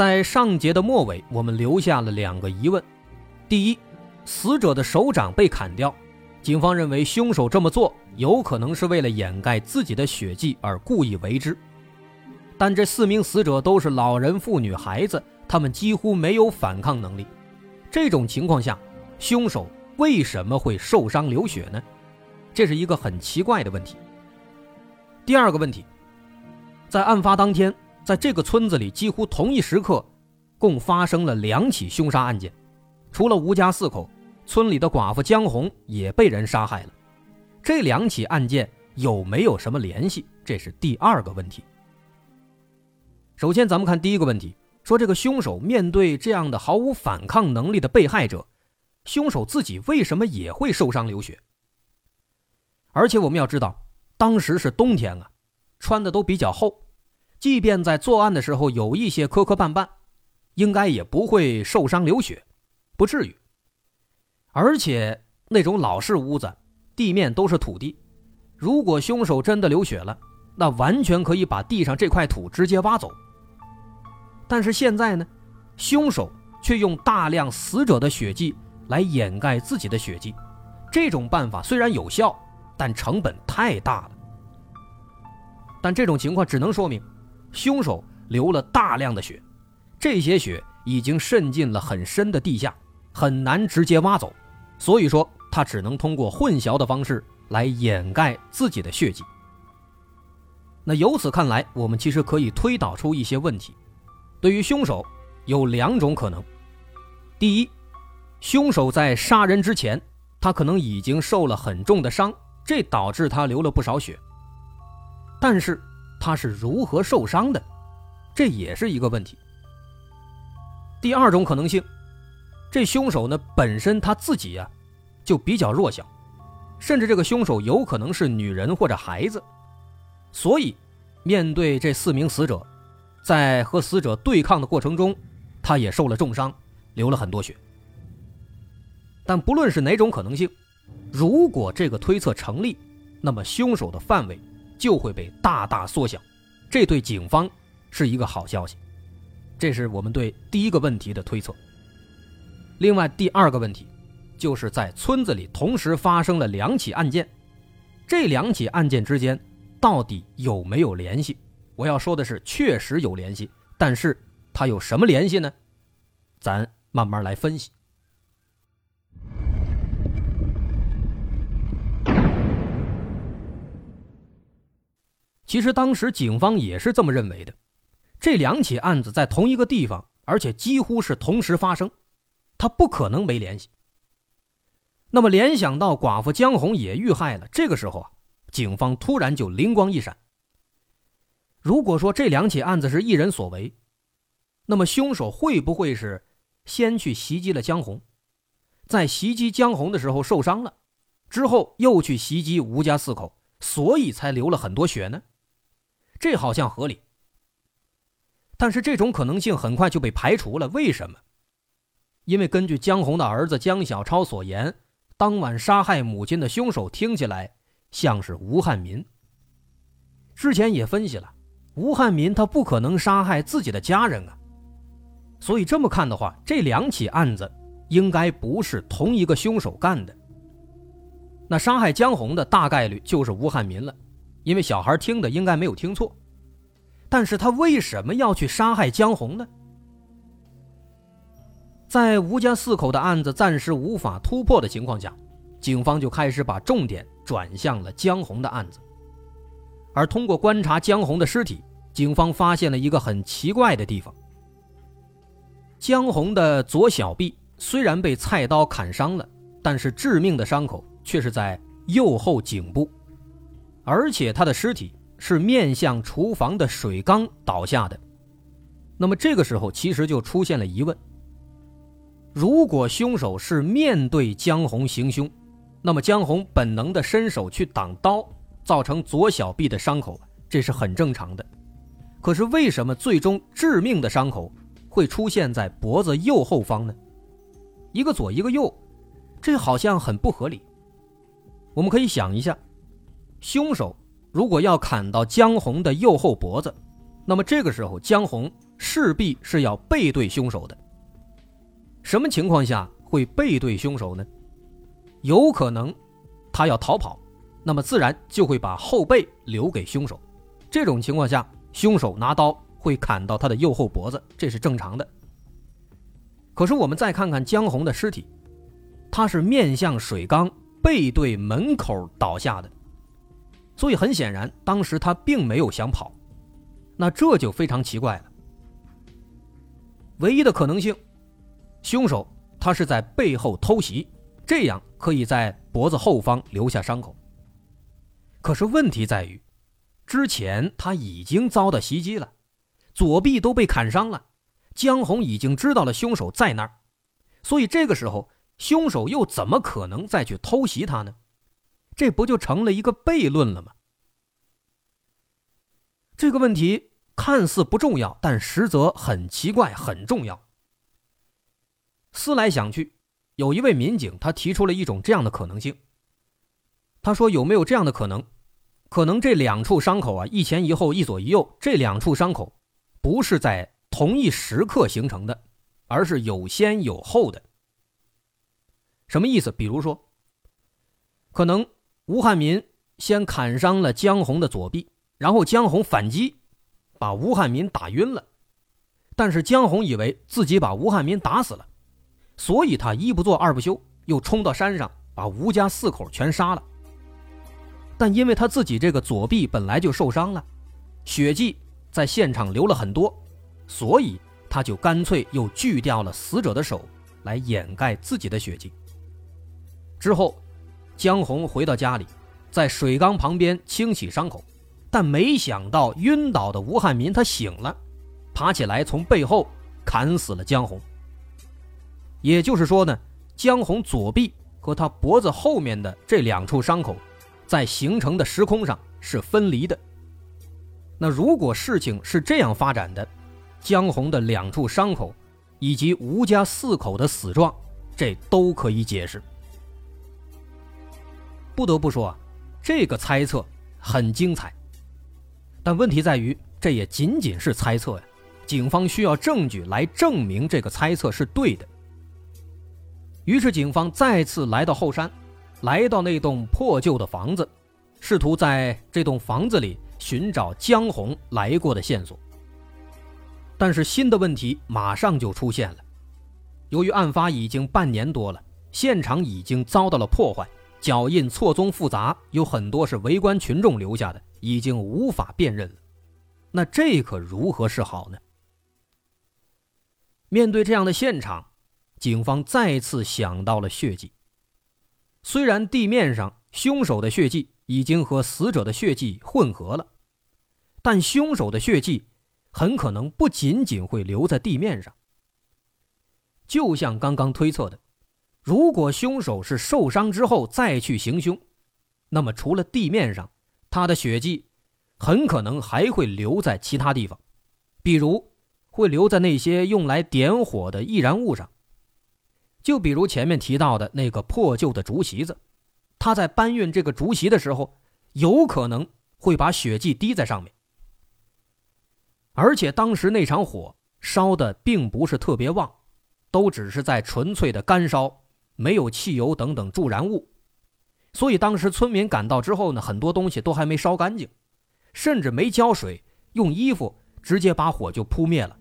在上节的末尾，我们留下了两个疑问：第一，死者的手掌被砍掉，警方认为凶手这么做有可能是为了掩盖自己的血迹而故意为之。但这四名死者都是老人、妇女、孩子，他们几乎没有反抗能力。这种情况下，凶手为什么会受伤流血呢？这是一个很奇怪的问题。第二个问题，在案发当天。在这个村子里，几乎同一时刻，共发生了两起凶杀案件。除了吴家四口，村里的寡妇江红也被人杀害了。这两起案件有没有什么联系？这是第二个问题。首先，咱们看第一个问题：说这个凶手面对这样的毫无反抗能力的被害者，凶手自己为什么也会受伤流血？而且我们要知道，当时是冬天啊，穿的都比较厚。即便在作案的时候有一些磕磕绊绊，应该也不会受伤流血，不至于。而且那种老式屋子，地面都是土地，如果凶手真的流血了，那完全可以把地上这块土直接挖走。但是现在呢，凶手却用大量死者的血迹来掩盖自己的血迹，这种办法虽然有效，但成本太大了。但这种情况只能说明。凶手流了大量的血，这些血已经渗进了很深的地下，很难直接挖走，所以说他只能通过混淆的方式来掩盖自己的血迹。那由此看来，我们其实可以推导出一些问题。对于凶手，有两种可能：第一，凶手在杀人之前，他可能已经受了很重的伤，这导致他流了不少血，但是。他是如何受伤的？这也是一个问题。第二种可能性，这凶手呢本身他自己呀就比较弱小，甚至这个凶手有可能是女人或者孩子，所以面对这四名死者，在和死者对抗的过程中，他也受了重伤，流了很多血。但不论是哪种可能性，如果这个推测成立，那么凶手的范围。就会被大大缩小，这对警方是一个好消息。这是我们对第一个问题的推测。另外，第二个问题，就是在村子里同时发生了两起案件，这两起案件之间到底有没有联系？我要说的是，确实有联系，但是它有什么联系呢？咱慢慢来分析。其实当时警方也是这么认为的，这两起案子在同一个地方，而且几乎是同时发生，他不可能没联系。那么联想到寡妇江红也遇害了，这个时候啊，警方突然就灵光一闪。如果说这两起案子是一人所为，那么凶手会不会是先去袭击了江红，在袭击江红的时候受伤了，之后又去袭击吴家四口，所以才流了很多血呢？这好像合理，但是这种可能性很快就被排除了。为什么？因为根据江红的儿子江小超所言，当晚杀害母亲的凶手听起来像是吴汉民。之前也分析了，吴汉民他不可能杀害自己的家人啊，所以这么看的话，这两起案子应该不是同一个凶手干的。那杀害江红的大概率就是吴汉民了。因为小孩听的应该没有听错，但是他为什么要去杀害江红呢？在吴家四口的案子暂时无法突破的情况下，警方就开始把重点转向了江红的案子。而通过观察江红的尸体，警方发现了一个很奇怪的地方：江红的左小臂虽然被菜刀砍伤了，但是致命的伤口却是在右后颈部。而且他的尸体是面向厨房的水缸倒下的，那么这个时候其实就出现了疑问：如果凶手是面对江红行凶，那么江红本能的伸手去挡刀，造成左小臂的伤口，这是很正常的。可是为什么最终致命的伤口会出现在脖子右后方呢？一个左一个右，这好像很不合理。我们可以想一下，凶手如果要砍到江红的右后脖子，那么这个时候江红势必是要背对凶手的。什么情况下会背对凶手呢？有可能他要逃跑，那么自然就会把后背留给凶手。这种情况下，凶手拿刀会砍到他的右后脖子，这是正常的。可是我们再看看江红的尸体，他是面向水缸，背对门口倒下的，所以很显然，当时他并没有想跑。那这就非常奇怪了。唯一的可能性，凶手他是在背后偷袭，这样可以在脖子后方留下伤口。可是问题在于，之前他已经遭到袭击了，左臂都被砍伤了。江红已经知道了凶手在那儿，所以这个时候凶手又怎么可能再去偷袭他呢？这不就成了一个悖论了吗？这个问题看似不重要，但实则很奇怪，很重要。思来想去，有一位民警他提出了一种这样的可能性。他说：“有没有这样的可能？可能这两处伤口啊，一前一后，一左一右，这两处伤口不是在……”同一时刻形成的，而是有先有后的。什么意思？比如说，可能吴汉民先砍伤了江红的左臂，然后江红反击，把吴汉民打晕了。但是江红以为自己把吴汉民打死了，所以他一不做二不休，又冲到山上把吴家四口全杀了。但因为他自己这个左臂本来就受伤了，血迹在现场流了很多。所以他就干脆又锯掉了死者的手，来掩盖自己的血迹。之后，江红回到家里，在水缸旁边清洗伤口，但没想到晕倒的吴汉民他醒了，爬起来从背后砍死了江红。也就是说呢，江红左臂和他脖子后面的这两处伤口，在形成的时空上是分离的。那如果事情是这样发展的？江红的两处伤口，以及吴家四口的死状，这都可以解释。不得不说啊，这个猜测很精彩。但问题在于，这也仅仅是猜测呀。警方需要证据来证明这个猜测是对的。于是，警方再次来到后山，来到那栋破旧的房子，试图在这栋房子里寻找江红来过的线索。但是新的问题马上就出现了，由于案发已经半年多了，现场已经遭到了破坏，脚印错综复杂，有很多是围观群众留下的，已经无法辨认了。那这可如何是好呢？面对这样的现场，警方再次想到了血迹。虽然地面上凶手的血迹已经和死者的血迹混合了，但凶手的血迹。很可能不仅仅会留在地面上，就像刚刚推测的，如果凶手是受伤之后再去行凶，那么除了地面上，他的血迹很可能还会留在其他地方，比如会留在那些用来点火的易燃物上，就比如前面提到的那个破旧的竹席子，他在搬运这个竹席的时候，有可能会把血迹滴在上面。而且当时那场火烧的并不是特别旺，都只是在纯粹的干烧，没有汽油等等助燃物，所以当时村民赶到之后呢，很多东西都还没烧干净，甚至没浇水，用衣服直接把火就扑灭了。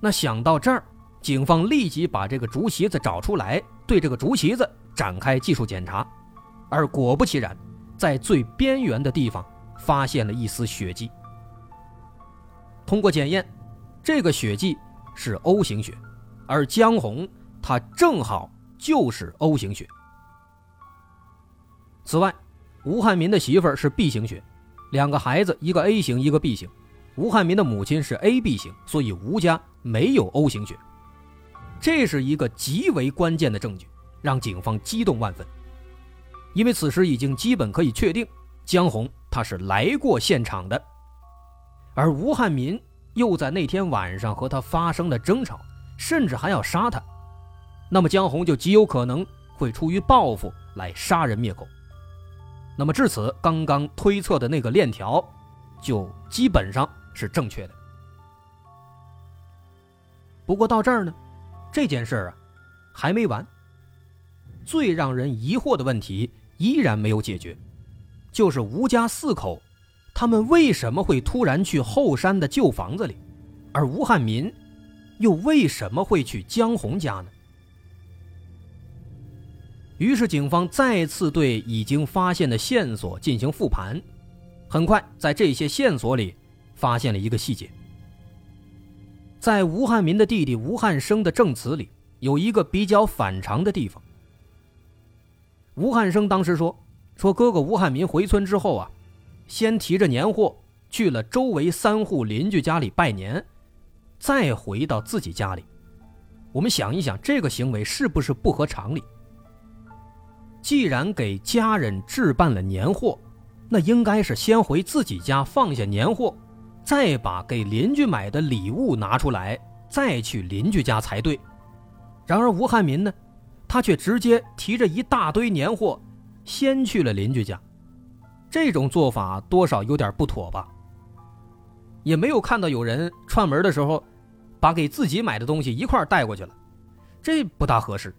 那想到这儿，警方立即把这个竹席子找出来，对这个竹席子展开技术检查，而果不其然，在最边缘的地方发现了一丝血迹。通过检验，这个血迹是 O 型血，而江红他正好就是 O 型血。此外，吴汉民的媳妇儿是 B 型血，两个孩子一个 A 型，一个 B 型。吴汉民的母亲是 AB 型，所以吴家没有 O 型血。这是一个极为关键的证据，让警方激动万分。因为此时已经基本可以确定，江红他是来过现场的，而吴汉民又在那天晚上和他发生了争吵，甚至还要杀他，那么江红就极有可能会出于报复来杀人灭口。那么至此，刚刚推测的那个链条，就基本上是正确的。不过到这儿呢，这件事儿啊，还没完。最让人疑惑的问题依然没有解决，就是吴家四口，他们为什么会突然去后山的旧房子里，而吴汉民又为什么会去江红家呢？于是警方再次对已经发现的线索进行复盘，很快在这些线索里发现了一个细节。在吴汉民的弟弟吴汉生的证词里，有一个比较反常的地方。吴汉生当时说：“说哥哥吴汉民回村之后啊，先提着年货去了周围三户邻居家里拜年，再回到自己家里。我们想一想，这个行为是不是不合常理？既然给家人置办了年货，那应该是先回自己家放下年货。”再把给邻居买的礼物拿出来，再去邻居家才对。然而吴汉民呢，他却直接提着一大堆年货，先去了邻居家。这种做法多少有点不妥吧？也没有看到有人串门的时候，把给自己买的东西一块带过去了，这不大合适。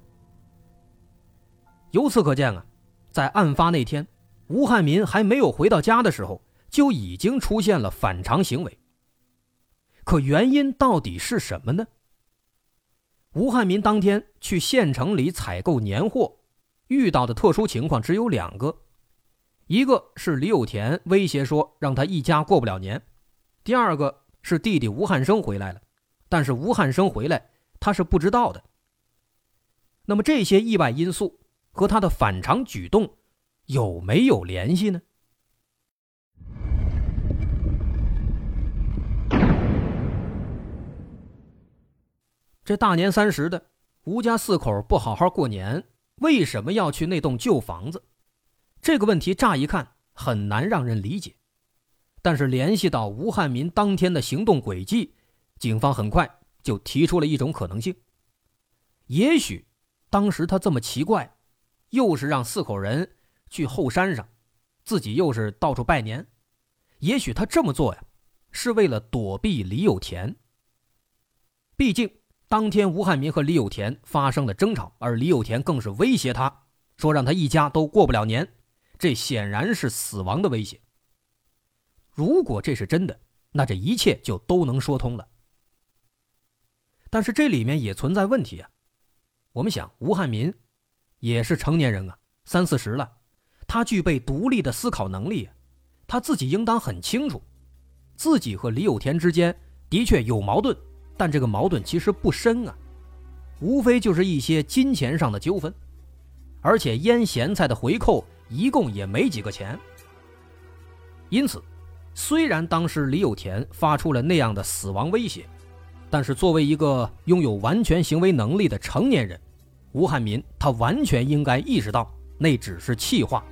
由此可见啊，在案发那天，吴汉民还没有回到家的时候。就已经出现了反常行为。可原因到底是什么呢？吴汉民当天去县城里采购年货，遇到的特殊情况只有两个：一个是李有田威胁说让他一家过不了年；第二个是弟弟吴汉生回来了，但是吴汉生回来他是不知道的。那么这些意外因素和他的反常举动有没有联系呢？这大年三十的，吴家四口不好好过年，为什么要去那栋旧房子？这个问题乍一看很难让人理解，但是联系到吴汉民当天的行动轨迹，警方很快就提出了一种可能性：也许当时他这么奇怪，又是让四口人去后山上，自己又是到处拜年，也许他这么做呀，是为了躲避李有田。毕竟。当天，吴汉民和李有田发生了争吵，而李有田更是威胁他，说让他一家都过不了年，这显然是死亡的威胁。如果这是真的，那这一切就都能说通了。但是这里面也存在问题啊。我们想，吴汉民也是成年人啊，三四十了，他具备独立的思考能力，他自己应当很清楚，自己和李有田之间的确有矛盾。但这个矛盾其实不深啊，无非就是一些金钱上的纠纷，而且腌咸菜的回扣一共也没几个钱。因此，虽然当时李有田发出了那样的死亡威胁，但是作为一个拥有完全行为能力的成年人，吴汉民他完全应该意识到那只是气话。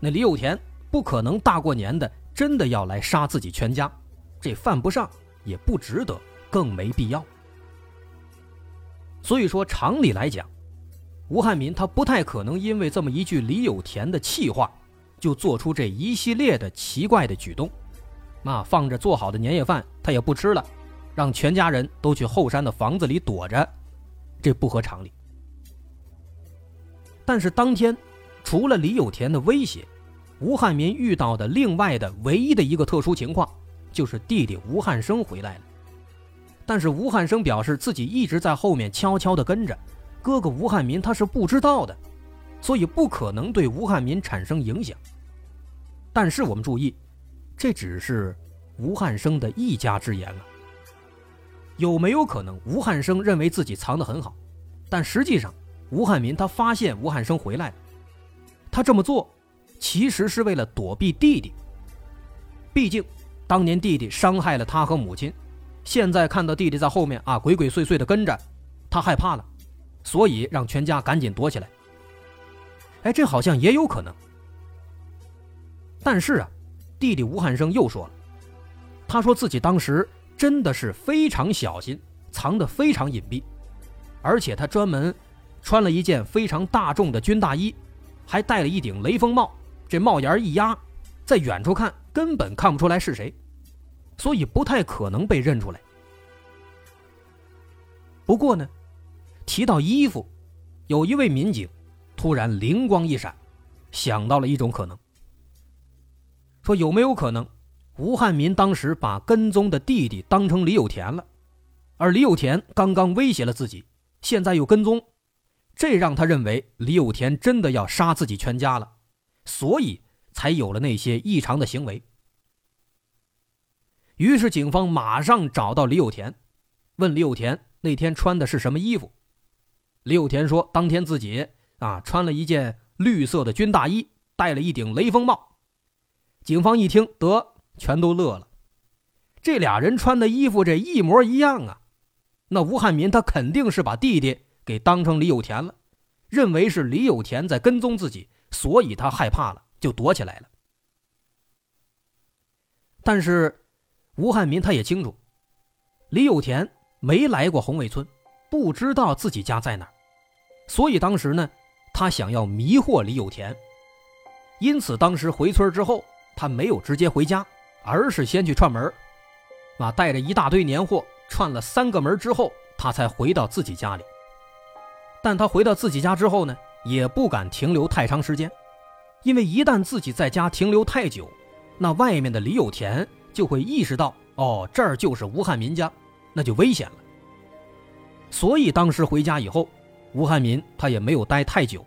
那李有田不可能大过年的真的要来杀自己全家，这犯不上，也不值得。更没必要。所以说，常理来讲，吴汉民他不太可能因为这么一句李有田的气话，就做出这一系列的奇怪的举动。那放着做好的年夜饭他也不吃了，让全家人都去后山的房子里躲着，这不合常理。但是当天，除了李有田的威胁，吴汉民遇到的另外的唯一的一个特殊情况，就是弟弟吴汉生回来了。但是吴汉生表示自己一直在后面悄悄地跟着，哥哥吴汉民他是不知道的，所以不可能对吴汉民产生影响。但是我们注意，这只是吴汉生的一家之言啊。有没有可能吴汉生认为自己藏得很好，但实际上吴汉民他发现吴汉生回来了，他这么做其实是为了躲避弟弟。毕竟当年弟弟伤害了他和母亲。现在看到弟弟在后面啊，鬼鬼祟祟的跟着，他害怕了，所以让全家赶紧躲起来。哎，这好像也有可能。但是啊，弟弟吴汉生又说了，他说自己当时真的是非常小心，藏得非常隐蔽，而且他专门穿了一件非常大众的军大衣，还戴了一顶雷锋帽，这帽檐一压，在远处看根本看不出来是谁，所以不太可能被认出来。不过呢，提到衣服，有一位民警突然灵光一闪，想到了一种可能。说有没有可能，吴汉民当时把跟踪的弟弟当成李有田了，而李有田刚刚威胁了自己，现在又跟踪，这让他认为李有田真的要杀自己全家了，所以才有了那些异常的行为。于是警方马上找到李有田，问李有田那天穿的是什么衣服。李有田说，当天自己啊穿了一件绿色的军大衣，戴了一顶雷锋帽。警方一听，得全都乐了。这俩人穿的衣服这一模一样啊！那吴汉民他肯定是把弟弟给当成李有田了，认为是李有田在跟踪自己，所以他害怕了，就躲起来了。但是吴汉民他也清楚，李有田没来过红卫村，不知道自己家在哪儿，所以当时呢，他想要迷惑李有田，因此当时回村之后。他没有直接回家，而是先去串门啊，带着一大堆年货串了三个门之后，他才回到自己家里。但他回到自己家之后呢，也不敢停留太长时间，因为一旦自己在家停留太久，那外面的李有田就会意识到，哦，这儿就是吴汉民家，那就危险了。所以当时回家以后，吴汉民他也没有待太久，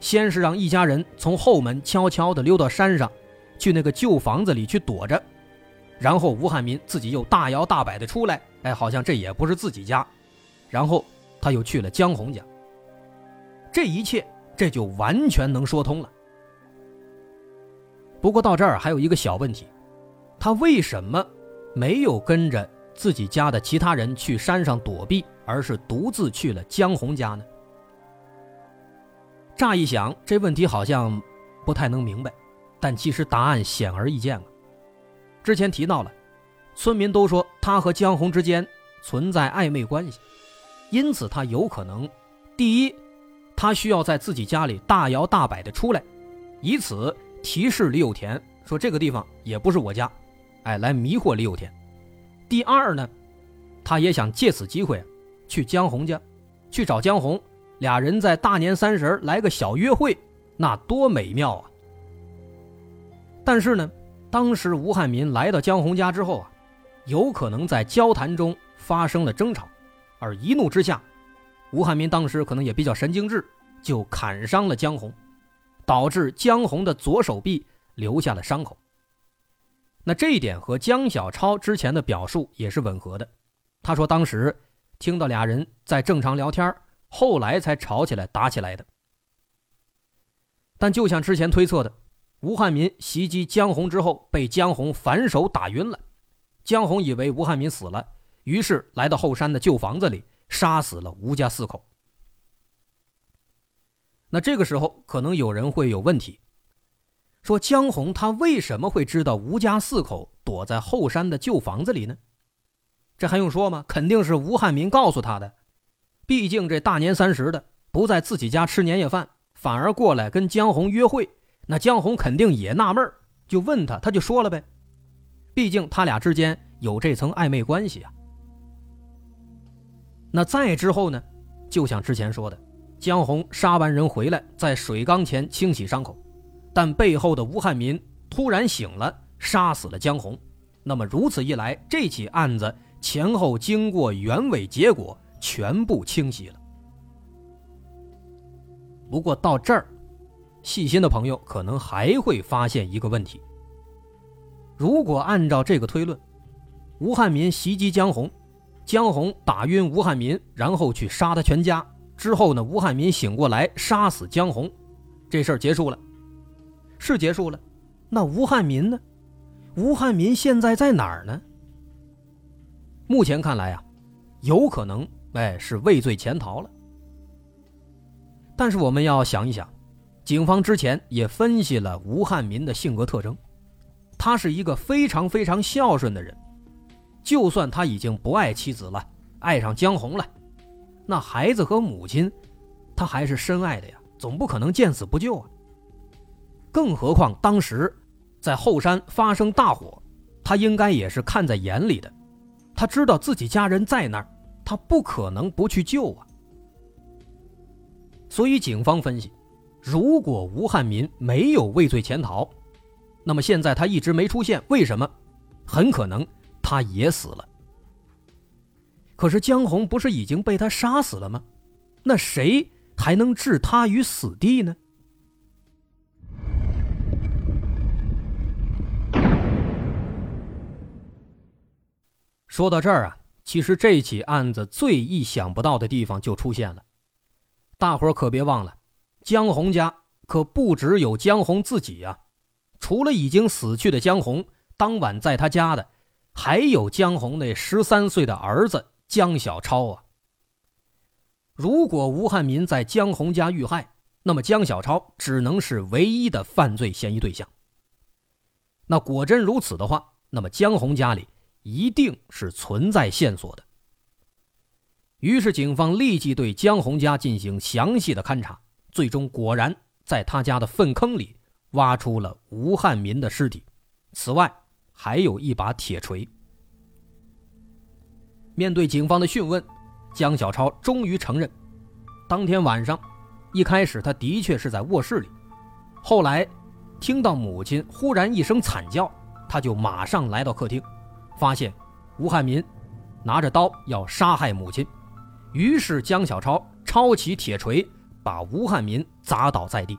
先是让一家人从后门悄悄地溜到山上。去那个旧房子里去躲着，然后吴汉民自己又大摇大摆的出来，哎，好像这也不是自己家，然后他又去了江红家。这一切这就完全能说通了。不过到这儿还有一个小问题，他为什么没有跟着自己家的其他人去山上躲避，而是独自去了江红家呢？乍一想，这问题好像不太能明白。但其实答案显而易见了。之前提到了，村民都说他和江红之间存在暧昧关系，因此他有可能，第一，他需要在自己家里大摇大摆的出来，以此提示李有田说这个地方也不是我家，哎，来迷惑李有田。第二呢，他也想借此机会去江红家，去找江红，俩人在大年三十来个小约会，那多美妙啊！但是呢，当时吴汉民来到江红家之后啊，有可能在交谈中发生了争吵，而一怒之下，吴汉民当时可能也比较神经质，就砍伤了江红，导致江红的左手臂留下了伤口。那这一点和江小超之前的表述也是吻合的，他说当时听到俩人在正常聊天，后来才吵起来打起来的。但就像之前推测的。吴汉民袭击江红之后，被江红反手打晕了。江红以为吴汉民死了，于是来到后山的旧房子里，杀死了吴家四口。那这个时候，可能有人会有问题，说江红他为什么会知道吴家四口躲在后山的旧房子里呢？这还用说吗？肯定是吴汉民告诉他的。毕竟这大年三十的，不在自己家吃年夜饭，反而过来跟江红约会。那江红肯定也纳闷就问他，他就说了呗。毕竟他俩之间有这层暧昧关系啊。那再之后呢？就像之前说的，江红杀完人回来，在水缸前清洗伤口，但背后的吴汉民突然醒了，杀死了江红。那么如此一来，这起案子前后经过原委，结果全部清晰了。不过到这儿。细心的朋友可能还会发现一个问题：如果按照这个推论，吴汉民袭击江红，江红打晕吴汉民，然后去杀他全家，之后呢，吴汉民醒过来杀死江红，这事儿结束了，是结束了。那吴汉民呢？吴汉民现在在哪儿呢？目前看来啊，有可能哎，是畏罪潜逃了。但是我们要想一想，警方之前也分析了吴汉民的性格特征，他是一个非常非常孝顺的人，就算他已经不爱妻子了，爱上江红了，那孩子和母亲，他还是深爱的呀，总不可能见死不救啊。更何况当时在后山发生大火，他应该也是看在眼里的，他知道自己家人在那儿，他不可能不去救啊。所以警方分析，如果吴汉民没有畏罪潜逃，那么现在他一直没出现，为什么？很可能他也死了。可是江红不是已经被他杀死了吗？那谁还能置他于死地呢？说到这儿啊，其实这起案子最意想不到的地方就出现了。大伙可别忘了，江红家可不只有江红自己呀，除了已经死去的江红，当晚在他家的还有江红那十三岁的儿子江小超啊。如果吴汉民在江红家遇害，那么江小超只能是唯一的犯罪嫌疑对象。那果真如此的话，那么江红家里。一定是存在线索的。于是，警方立即对江红家进行详细的勘查，最终果然在他家的粪坑里挖出了吴汉民的尸体。此外，还有一把铁锤。面对警方的讯问，江小超终于承认，当天晚上，一开始他的确是在卧室里，后来听到母亲忽然一声惨叫，他就马上来到客厅。发现吴汉民拿着刀要杀害母亲，于是江小超抄起铁锤把吴汉民砸倒在地。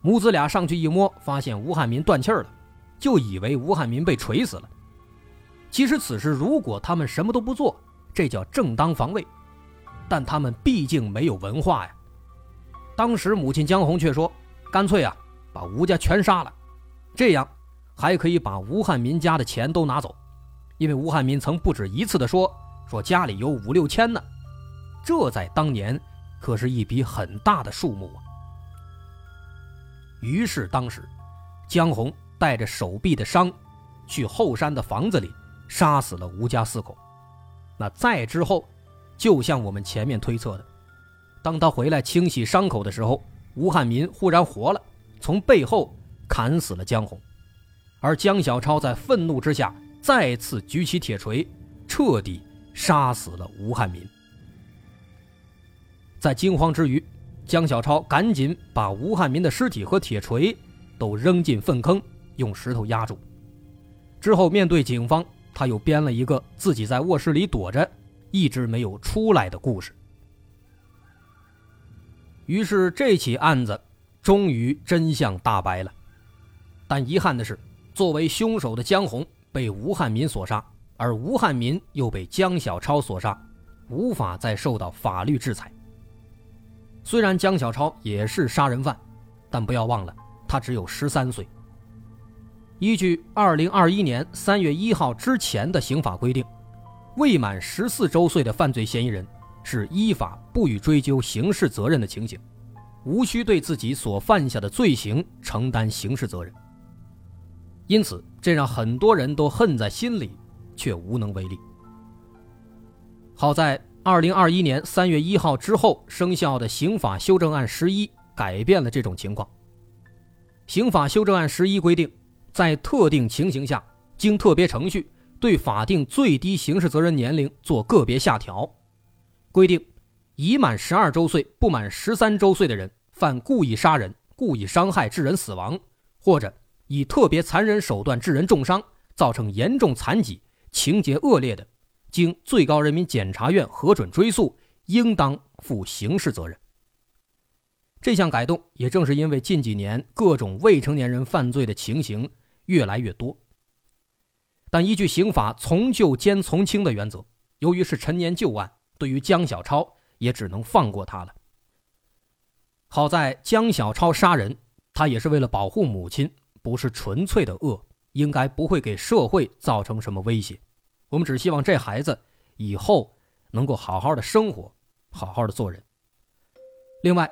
母子俩上去一摸，发现吴汉民断气了，就以为吴汉民被锤死了。其实此时如果他们什么都不做，这叫正当防卫，但他们毕竟没有文化呀。当时母亲江红却说：“干脆啊，把吴家全杀了，这样。”还可以把吴汉民家的钱都拿走，因为吴汉民曾不止一次的说说家里有五六千呢，这在当年可是一笔很大的数目啊。于是当时，江红带着手臂的伤，去后山的房子里杀死了吴家四口。那再之后，就像我们前面推测的，当他回来清洗伤口的时候，吴汉民忽然活了，从背后砍死了江红。而江小超在愤怒之下，再次举起铁锤，彻底杀死了吴汉民。在惊慌之余，江小超赶紧把吴汉民的尸体和铁锤都扔进粪坑，用石头压住。之后，面对警方，他又编了一个自己在卧室里躲着，一直没有出来的故事。于是，这起案子终于真相大白了。但遗憾的是。作为凶手的江红被吴汉民所杀，而吴汉民又被江小超所杀，无法再受到法律制裁。虽然江小超也是杀人犯，但不要忘了，他只有十三岁。依据二零二一年三月一号之前的刑法规定，未满十四周岁的犯罪嫌疑人是依法不予追究刑事责任的情形，无需对自己所犯下的罪行承担刑事责任。因此，这让很多人都恨在心里，却无能为力。好在二零二一年三月一号之后生效的刑法修正案十一改变了这种情况。刑法修正案十一规定，在特定情形下，经特别程序对法定最低刑事责任年龄做个别下调，规定已满十二周岁不满十三周岁的人犯故意杀人、故意伤害致人死亡，或者。以特别残忍手段致人重伤，造成严重残疾，情节恶劣的，经最高人民检察院核准追诉，应当负刑事责任。这项改动也正是因为近几年各种未成年人犯罪的情形越来越多，但依据刑法从旧兼从轻的原则，由于是陈年旧案，对于江小超也只能放过他了。好在江小超杀人，他也是为了保护母亲。不是纯粹的恶，应该不会给社会造成什么威胁。我们只希望这孩子以后能够好好的生活，好好的做人。另外，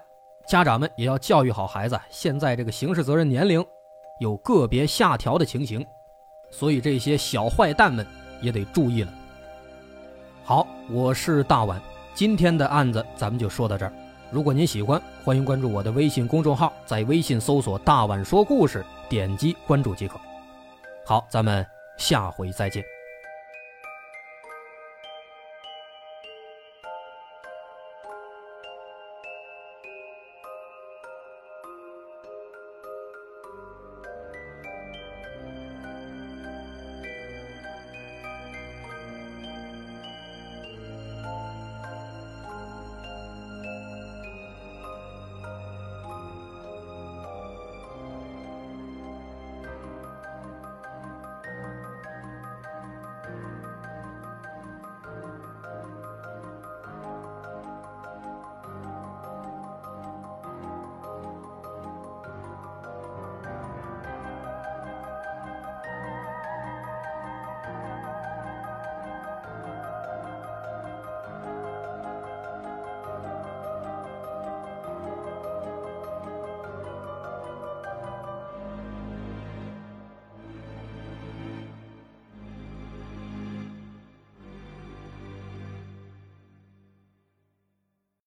家长们也要教育好孩子，现在这个刑事责任年龄有个别下调的情形，所以这些小坏蛋们也得注意了。好，我是大碗，今天的案子咱们就说到这儿。如果您喜欢，欢迎关注我的微信公众号，在微信搜索“大碗说故事”，点击关注即可。好，咱们下回再见。